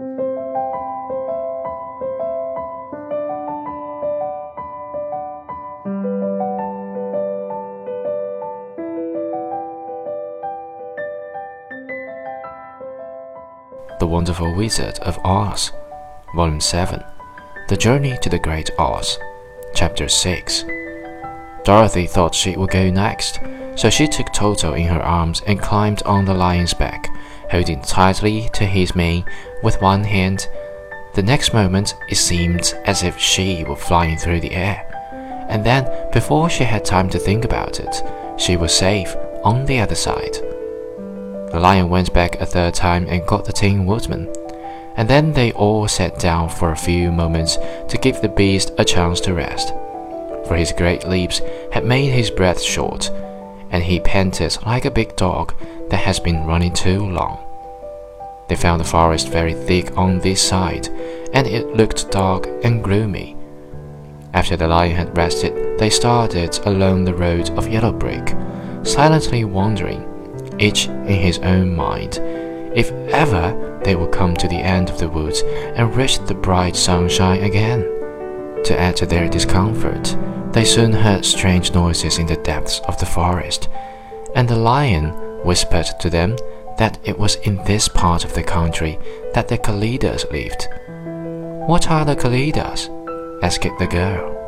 The Wonderful Wizard of Oz, Volume 7 The Journey to the Great Oz, Chapter 6. Dorothy thought she would go next, so she took Toto in her arms and climbed on the lion's back, holding tightly to his mane with one hand. The next moment, it seemed as if she were flying through the air. And then, before she had time to think about it, she was safe on the other side. The lion went back a third time and got the Tin Woodman. And then they all sat down for a few moments to give the beast a chance to rest. For his great leaps had made his breath short, and he panted like a big dog that has been running too long. They found the forest very thick on this side, and it looked dark and gloomy. After the lion had rested, they started along the road of yellow brick, silently wondering each in his own mind, if ever they would come to the end of the woods and reach the bright sunshine again. To add to their discomfort, they soon heard strange noises in the depths of the forest, and the lion whispered to them that it was in this part of the country that the Kalidahs lived. What are the Kalidahs? asked the girl.